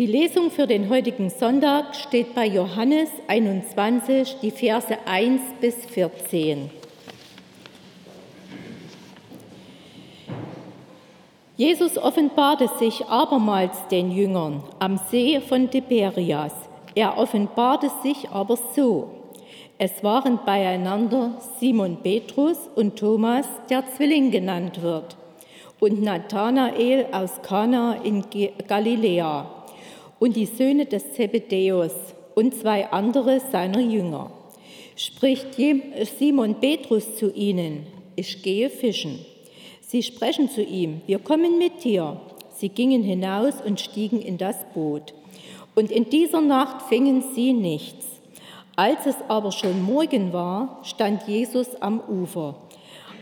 Die Lesung für den heutigen Sonntag steht bei Johannes 21, die Verse 1 bis 14. Jesus offenbarte sich abermals den Jüngern am See von Tiberias. Er offenbarte sich aber so. Es waren beieinander Simon Petrus und Thomas, der Zwilling genannt wird, und Nathanael aus Kana in Galiläa und die Söhne des Zebedäus und zwei andere seiner Jünger. Spricht Simon Petrus zu ihnen, ich gehe fischen. Sie sprechen zu ihm, wir kommen mit dir. Sie gingen hinaus und stiegen in das Boot. Und in dieser Nacht fingen sie nichts. Als es aber schon Morgen war, stand Jesus am Ufer.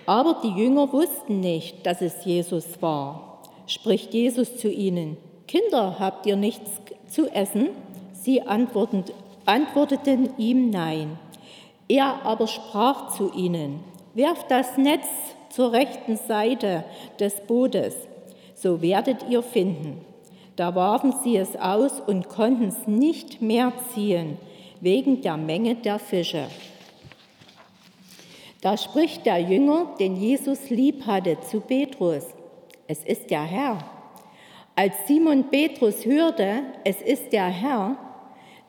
Aber die Jünger wussten nicht, dass es Jesus war. Spricht Jesus zu ihnen, Kinder, habt ihr nichts zu essen? Sie antworteten ihm nein. Er aber sprach zu ihnen, werft das Netz zur rechten Seite des Bootes, so werdet ihr finden. Da warfen sie es aus und konnten es nicht mehr ziehen, wegen der Menge der Fische. Da spricht der Jünger, den Jesus lieb hatte, zu Petrus, es ist der Herr. Als Simon Petrus hörte, es ist der Herr,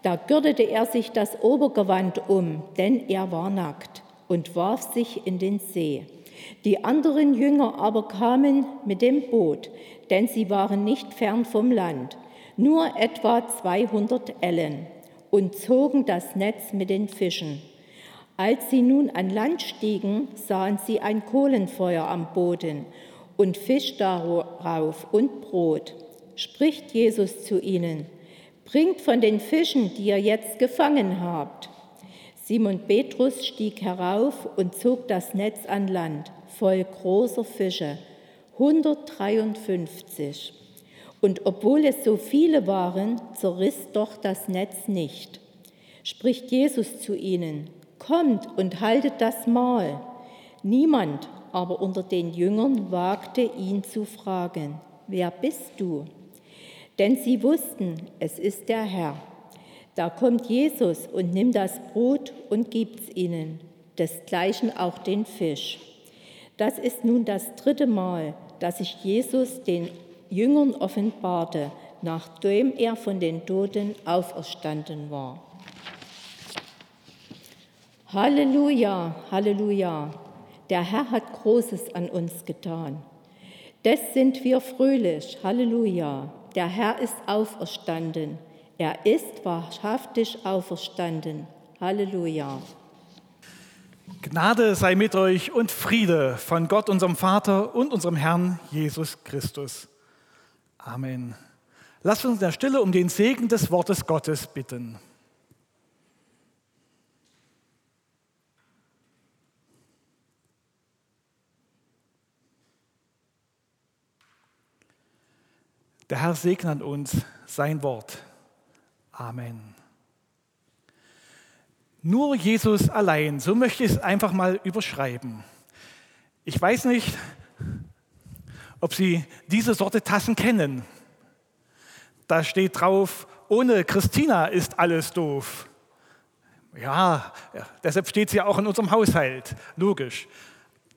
da gürtete er sich das Obergewand um, denn er war nackt, und warf sich in den See. Die anderen Jünger aber kamen mit dem Boot, denn sie waren nicht fern vom Land, nur etwa 200 Ellen, und zogen das Netz mit den Fischen. Als sie nun an Land stiegen, sahen sie ein Kohlenfeuer am Boden und Fisch darauf und Brot. Spricht Jesus zu ihnen, bringt von den Fischen, die ihr jetzt gefangen habt. Simon Petrus stieg herauf und zog das Netz an Land, voll großer Fische, 153. Und obwohl es so viele waren, zerriss doch das Netz nicht. Spricht Jesus zu ihnen, kommt und haltet das Mahl. Niemand aber unter den Jüngern wagte ihn zu fragen, wer bist du? Denn sie wussten, es ist der Herr. Da kommt Jesus und nimmt das Brot und gibt's ihnen, desgleichen auch den Fisch. Das ist nun das dritte Mal, dass sich Jesus den Jüngern offenbarte, nachdem er von den Toten auferstanden war. Halleluja, Halleluja. Der Herr hat Großes an uns getan. Des sind wir fröhlich. Halleluja. Der Herr ist auferstanden. Er ist wahrhaftig auferstanden. Halleluja. Gnade sei mit euch und Friede von Gott, unserem Vater und unserem Herrn Jesus Christus. Amen. Lasst uns in der Stille um den Segen des Wortes Gottes bitten. Der Herr segne an uns sein Wort. Amen. Nur Jesus allein, so möchte ich es einfach mal überschreiben. Ich weiß nicht, ob Sie diese Sorte Tassen kennen. Da steht drauf, ohne Christina ist alles doof. Ja, deshalb steht sie ja auch in unserem Haushalt, logisch.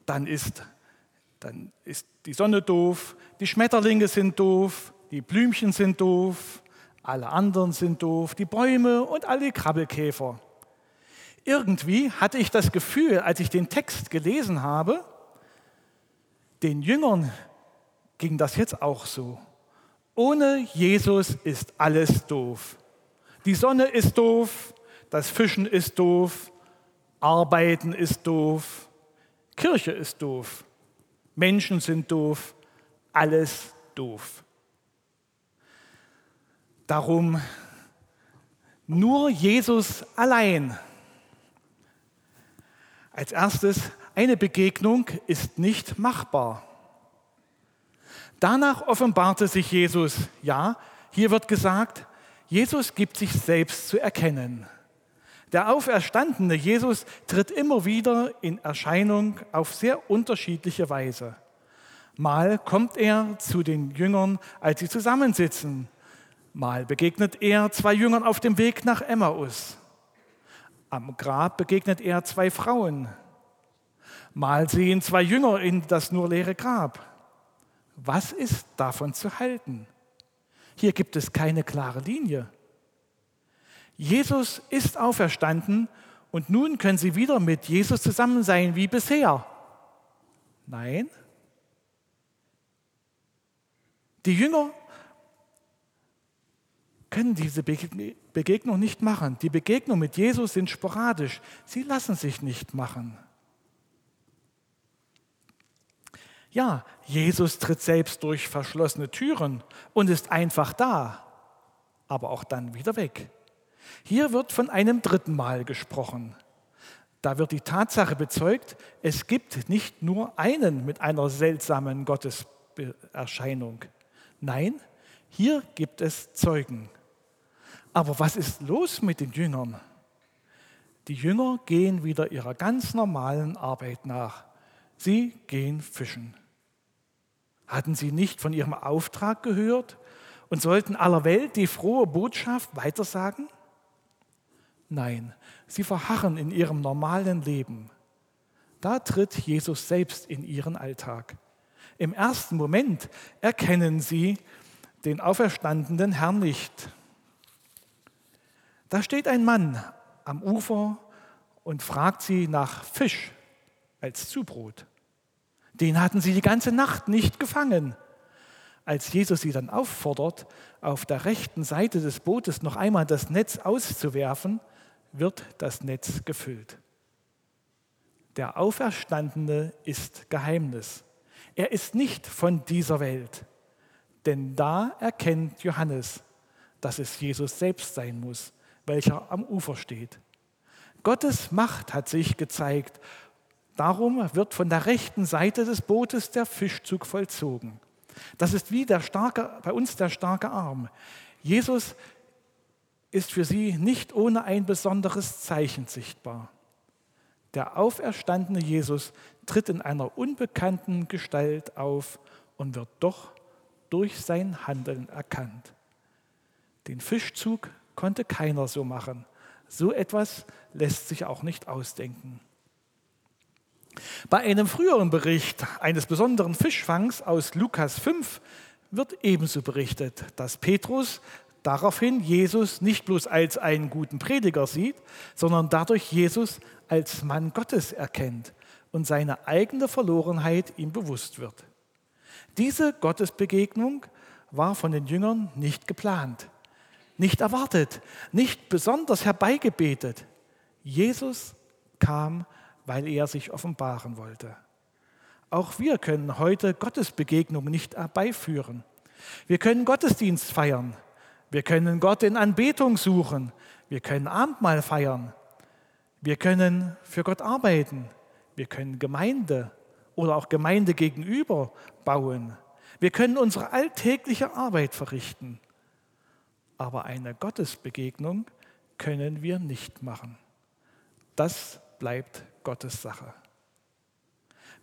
Dann ist, dann ist die Sonne doof, die Schmetterlinge sind doof, die Blümchen sind doof, alle anderen sind doof, die Bäume und alle Krabbelkäfer. Irgendwie hatte ich das Gefühl, als ich den Text gelesen habe, den Jüngern ging das jetzt auch so. Ohne Jesus ist alles doof. Die Sonne ist doof, das Fischen ist doof, Arbeiten ist doof, Kirche ist doof, Menschen sind doof, alles doof. Darum nur Jesus allein. Als erstes, eine Begegnung ist nicht machbar. Danach offenbarte sich Jesus. Ja, hier wird gesagt, Jesus gibt sich selbst zu erkennen. Der auferstandene Jesus tritt immer wieder in Erscheinung auf sehr unterschiedliche Weise. Mal kommt er zu den Jüngern, als sie zusammensitzen Mal begegnet er zwei Jüngern auf dem Weg nach Emmaus. Am Grab begegnet er zwei Frauen. Mal sehen zwei Jünger in das nur leere Grab. Was ist davon zu halten? Hier gibt es keine klare Linie. Jesus ist auferstanden und nun können sie wieder mit Jesus zusammen sein wie bisher. Nein. Die Jünger können diese Begegnung nicht machen. Die Begegnung mit Jesus sind sporadisch. Sie lassen sich nicht machen. Ja, Jesus tritt selbst durch verschlossene Türen und ist einfach da, aber auch dann wieder weg. Hier wird von einem dritten Mal gesprochen. Da wird die Tatsache bezeugt, es gibt nicht nur einen mit einer seltsamen Gotteserscheinung. Nein, hier gibt es Zeugen. Aber was ist los mit den Jüngern? Die Jünger gehen wieder ihrer ganz normalen Arbeit nach. Sie gehen fischen. Hatten sie nicht von ihrem Auftrag gehört und sollten aller Welt die frohe Botschaft weitersagen? Nein, sie verharren in ihrem normalen Leben. Da tritt Jesus selbst in ihren Alltag. Im ersten Moment erkennen sie den auferstandenen Herrn nicht. Da steht ein Mann am Ufer und fragt sie nach Fisch als Zubrot. Den hatten sie die ganze Nacht nicht gefangen. Als Jesus sie dann auffordert, auf der rechten Seite des Bootes noch einmal das Netz auszuwerfen, wird das Netz gefüllt. Der Auferstandene ist Geheimnis. Er ist nicht von dieser Welt. Denn da erkennt Johannes, dass es Jesus selbst sein muss, welcher am Ufer steht. Gottes Macht hat sich gezeigt. Darum wird von der rechten Seite des Bootes der Fischzug vollzogen. Das ist wie der starke, bei uns der starke Arm. Jesus ist für sie nicht ohne ein besonderes Zeichen sichtbar. Der auferstandene Jesus tritt in einer unbekannten Gestalt auf und wird doch durch sein Handeln erkannt. Den Fischzug Konnte keiner so machen. So etwas lässt sich auch nicht ausdenken. Bei einem früheren Bericht eines besonderen Fischfangs aus Lukas 5 wird ebenso berichtet, dass Petrus daraufhin Jesus nicht bloß als einen guten Prediger sieht, sondern dadurch Jesus als Mann Gottes erkennt und seine eigene Verlorenheit ihm bewusst wird. Diese Gottesbegegnung war von den Jüngern nicht geplant nicht erwartet, nicht besonders herbeigebetet. Jesus kam, weil er sich offenbaren wollte. Auch wir können heute Gottesbegegnung nicht herbeiführen. Wir können Gottesdienst feiern. Wir können Gott in Anbetung suchen. Wir können Abendmahl feiern. Wir können für Gott arbeiten. Wir können Gemeinde oder auch Gemeinde gegenüber bauen. Wir können unsere alltägliche Arbeit verrichten aber eine Gottesbegegnung können wir nicht machen. Das bleibt Gottes Sache.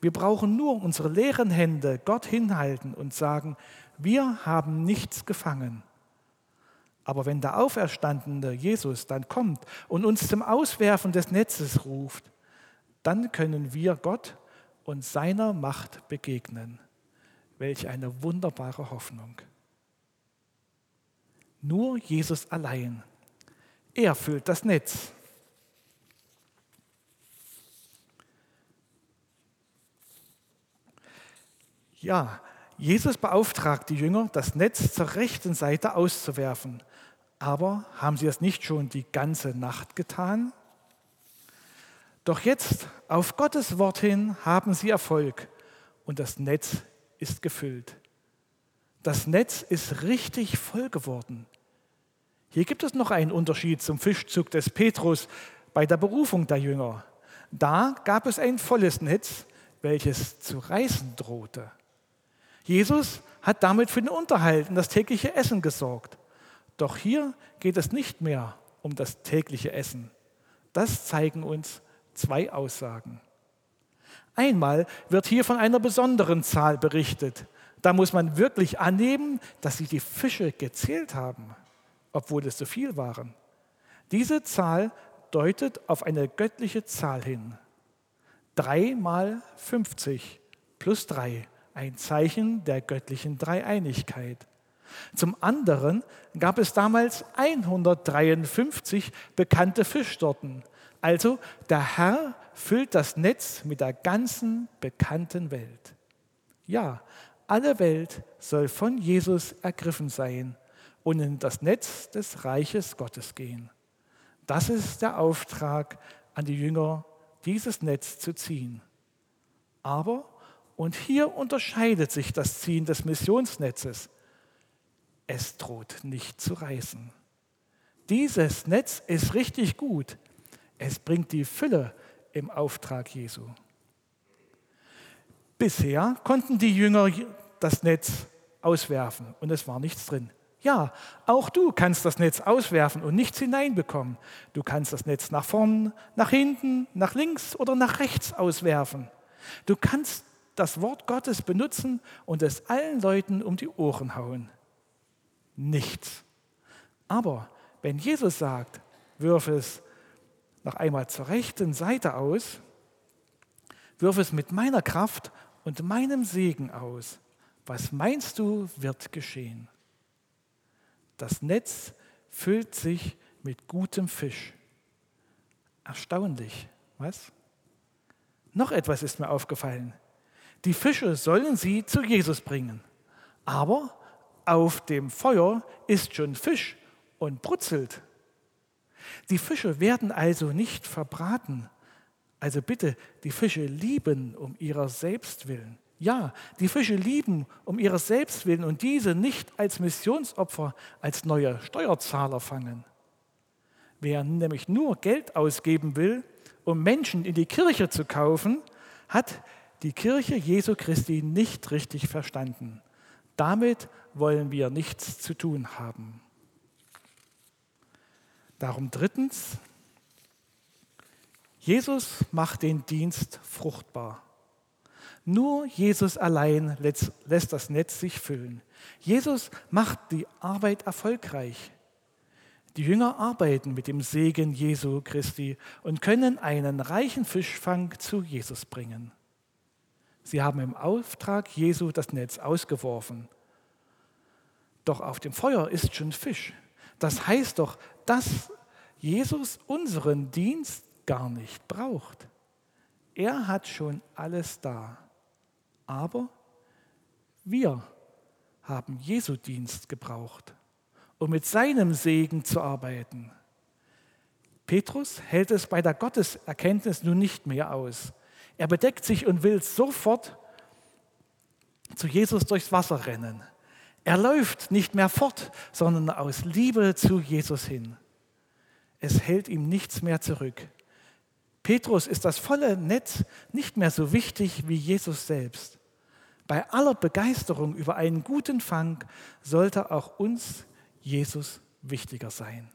Wir brauchen nur unsere leeren Hände Gott hinhalten und sagen, wir haben nichts gefangen. Aber wenn der auferstandene Jesus dann kommt und uns zum Auswerfen des Netzes ruft, dann können wir Gott und seiner Macht begegnen. Welch eine wunderbare Hoffnung. Nur Jesus allein. Er füllt das Netz. Ja, Jesus beauftragt die Jünger, das Netz zur rechten Seite auszuwerfen. Aber haben sie es nicht schon die ganze Nacht getan? Doch jetzt, auf Gottes Wort hin, haben sie Erfolg und das Netz ist gefüllt. Das Netz ist richtig voll geworden. Hier gibt es noch einen Unterschied zum Fischzug des Petrus bei der Berufung der Jünger. Da gab es ein volles Netz, welches zu reißen drohte. Jesus hat damit für den Unterhalt und das tägliche Essen gesorgt. Doch hier geht es nicht mehr um das tägliche Essen. Das zeigen uns zwei Aussagen. Einmal wird hier von einer besonderen Zahl berichtet, da muss man wirklich annehmen, dass sie die Fische gezählt haben. obwohl es so viel waren. Diese Zahl deutet auf eine göttliche Zahl hin. 3 mal 50 plus 3, ein Zeichen der göttlichen Dreieinigkeit. Zum anderen gab es damals 153 bekannte Fischsorten. Also der Herr füllt das Netz mit der ganzen bekannten Welt. Ja, alle Welt soll von Jesus ergriffen sein und in das Netz des Reiches Gottes gehen. Das ist der Auftrag an die Jünger, dieses Netz zu ziehen. Aber, und hier unterscheidet sich das Ziehen des Missionsnetzes, es droht nicht zu reißen. Dieses Netz ist richtig gut. Es bringt die Fülle im Auftrag Jesu. Bisher konnten die Jünger das Netz auswerfen und es war nichts drin. Ja, auch du kannst das Netz auswerfen und nichts hineinbekommen. Du kannst das Netz nach vorn, nach hinten, nach links oder nach rechts auswerfen. Du kannst das Wort Gottes benutzen und es allen Leuten um die Ohren hauen nichts. Aber wenn Jesus sagt, wirf es noch einmal zur rechten Seite aus, wirf es mit meiner Kraft und meinem Segen aus, was meinst du, wird geschehen? Das Netz füllt sich mit gutem Fisch. Erstaunlich, was? Noch etwas ist mir aufgefallen. Die Fische sollen sie zu Jesus bringen. Aber auf dem Feuer ist schon Fisch und brutzelt. Die Fische werden also nicht verbraten. Also bitte, die Fische lieben um ihrer selbst willen. Ja, die Fische lieben um ihrer selbst willen und diese nicht als Missionsopfer, als neue Steuerzahler fangen. Wer nämlich nur Geld ausgeben will, um Menschen in die Kirche zu kaufen, hat die Kirche Jesu Christi nicht richtig verstanden. Damit wollen wir nichts zu tun haben. Darum drittens, Jesus macht den Dienst fruchtbar. Nur Jesus allein lässt das Netz sich füllen. Jesus macht die Arbeit erfolgreich. Die Jünger arbeiten mit dem Segen Jesu Christi und können einen reichen Fischfang zu Jesus bringen. Sie haben im Auftrag Jesu das Netz ausgeworfen. Doch auf dem Feuer ist schon Fisch. Das heißt doch, dass Jesus unseren Dienst gar nicht braucht. Er hat schon alles da. Aber wir haben Jesu Dienst gebraucht, um mit seinem Segen zu arbeiten. Petrus hält es bei der Gotteserkenntnis nun nicht mehr aus. Er bedeckt sich und will sofort zu Jesus durchs Wasser rennen. Er läuft nicht mehr fort, sondern aus Liebe zu Jesus hin. Es hält ihm nichts mehr zurück. Petrus ist das volle Netz nicht mehr so wichtig wie Jesus selbst. Bei aller Begeisterung über einen guten Fang sollte auch uns Jesus wichtiger sein.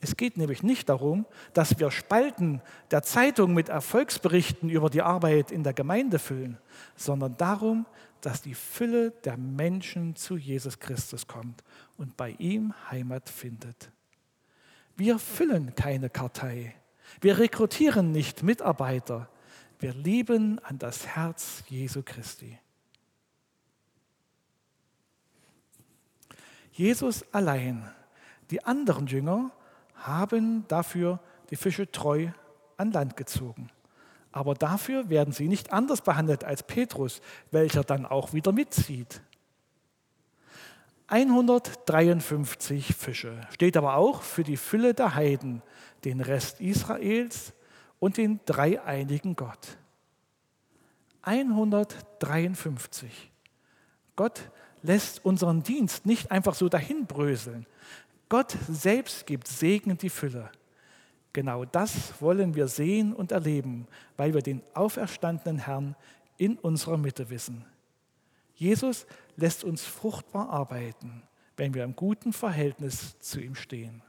Es geht nämlich nicht darum, dass wir Spalten der Zeitung mit Erfolgsberichten über die Arbeit in der Gemeinde füllen, sondern darum, dass die Fülle der Menschen zu Jesus Christus kommt und bei ihm Heimat findet. Wir füllen keine Kartei. Wir rekrutieren nicht Mitarbeiter. Wir lieben an das Herz Jesu Christi. Jesus allein, die anderen Jünger haben dafür die Fische treu an Land gezogen. Aber dafür werden sie nicht anders behandelt als Petrus, welcher dann auch wieder mitzieht. 153 Fische steht aber auch für die Fülle der Heiden, den Rest Israels und den dreieinigen Gott. 153. Gott lässt unseren Dienst nicht einfach so dahinbröseln. Gott selbst gibt Segen die Fülle. Genau das wollen wir sehen und erleben, weil wir den auferstandenen Herrn in unserer Mitte wissen. Jesus lässt uns fruchtbar arbeiten, wenn wir im guten Verhältnis zu ihm stehen.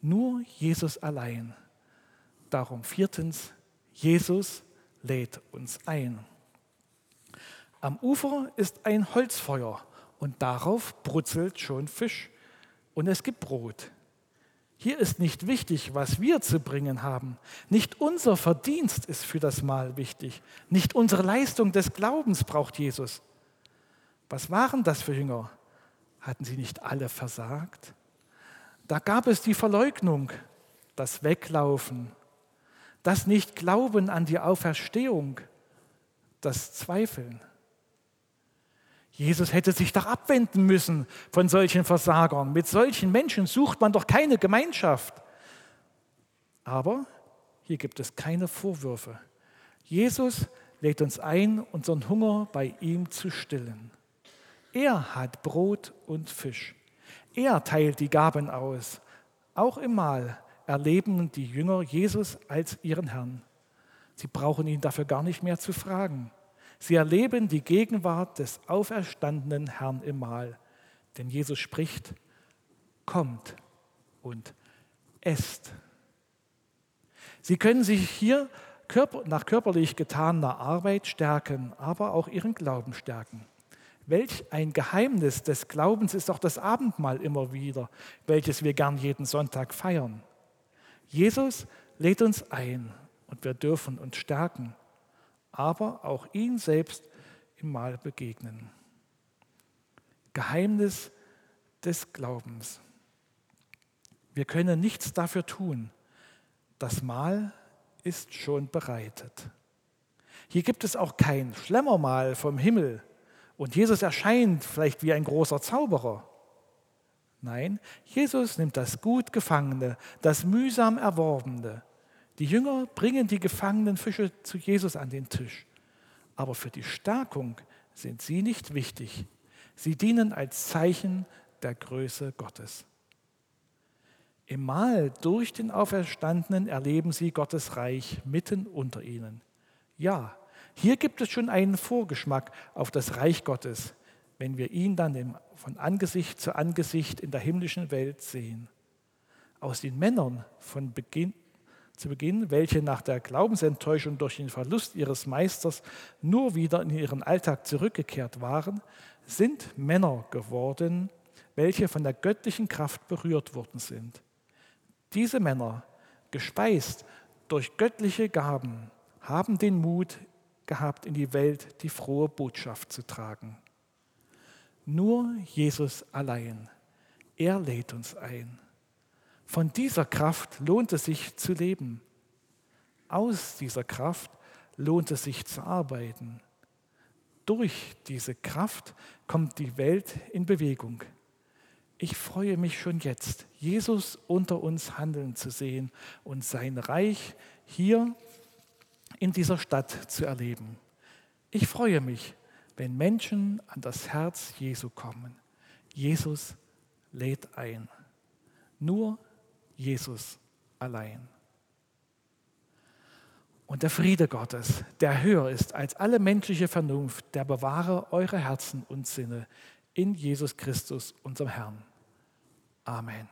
Nur Jesus allein. Darum viertens, Jesus lädt uns ein. Am Ufer ist ein Holzfeuer Und darauf brutzelt schon Fisch und es gibt Brot. Hier ist nicht wichtig, was wir zu bringen haben. Nicht unser Verdienst ist für das Mahl wichtig. Nicht unsere Leistung des Glaubens braucht Jesus. Was waren das für Jünger? Hatten sie nicht alle versagt? Da gab es die Verleugnung, das Weglaufen, das Nicht-Glauben an die Auferstehung, das Zweifeln. Jesus hätte sich doch abwenden müssen von solchen Versagern. Mit solchen Menschen sucht man doch keine Gemeinschaft. Aber hier gibt es keine Vorwürfe. Jesus lädt uns ein, unseren Hunger bei ihm zu stillen. Er hat Brot und Fisch. Er teilt die Gaben aus. Auch im Mahl erleben die Jünger Jesus als ihren Herrn. Sie brauchen ihn dafür gar nicht mehr zu fragen. Sie erleben die Gegenwart des auferstandenen Herrn im Mahl. Denn Jesus spricht, kommt und esst. Sie können sich hier nach körperlich getaner Arbeit stärken, aber auch ihren Glauben stärken. Welch ein Geheimnis des Glaubens ist auch das Abendmahl immer wieder, welches wir gern jeden Sonntag feiern. Jesus lädt uns ein und wir dürfen uns stärken aber auch ihn selbst im Mahl begegnen. Geheimnis des Glaubens. Wir können nichts dafür tun. Das Mahl ist schon bereitet. Hier gibt es auch kein Schlemmermahl vom Himmel und Jesus erscheint vielleicht wie ein großer Zauberer. Nein, Jesus nimmt das gut Gefangene, das mühsam Erworbene, die Jünger bringen die gefangenen Fische zu Jesus an den Tisch. Aber für die Stärkung sind sie nicht wichtig. Sie dienen als Zeichen der Größe Gottes. Im Mahl durch den Auferstandenen erleben sie Gottes Reich mitten unter ihnen. Ja, hier gibt es schon einen Vorgeschmack auf das Reich Gottes, wenn wir ihn dann von Angesicht zu Angesicht in der himmlischen Welt sehen. Aus den Männern von Beginn, zu Beginn, welche nach der Glaubensenttäuschung durch den Verlust ihres Meisters nur wieder in ihren Alltag zurückgekehrt waren, sind Männer geworden, welche von der göttlichen Kraft berührt worden sind. Diese Männer, gespeist durch göttliche Gaben, haben den Mut gehabt, in die Welt die frohe Botschaft zu tragen. Nur Jesus allein, er lädt uns ein. Von dieser Kraft lohnt es sich zu leben. Aus dieser Kraft lohnt es sich zu arbeiten. Durch diese Kraft kommt die Welt in Bewegung. Ich freue mich schon jetzt, Jesus unter uns handeln zu sehen und sein Reich hier in dieser Stadt zu erleben. Ich freue mich, wenn Menschen an das Herz Jesu kommen. Jesus lädt ein. Nur Jesus allein. Und der Friede Gottes, der höher ist als alle menschliche Vernunft, der bewahre eure Herzen und Sinne in Jesus Christus, unserem Herrn. Amen.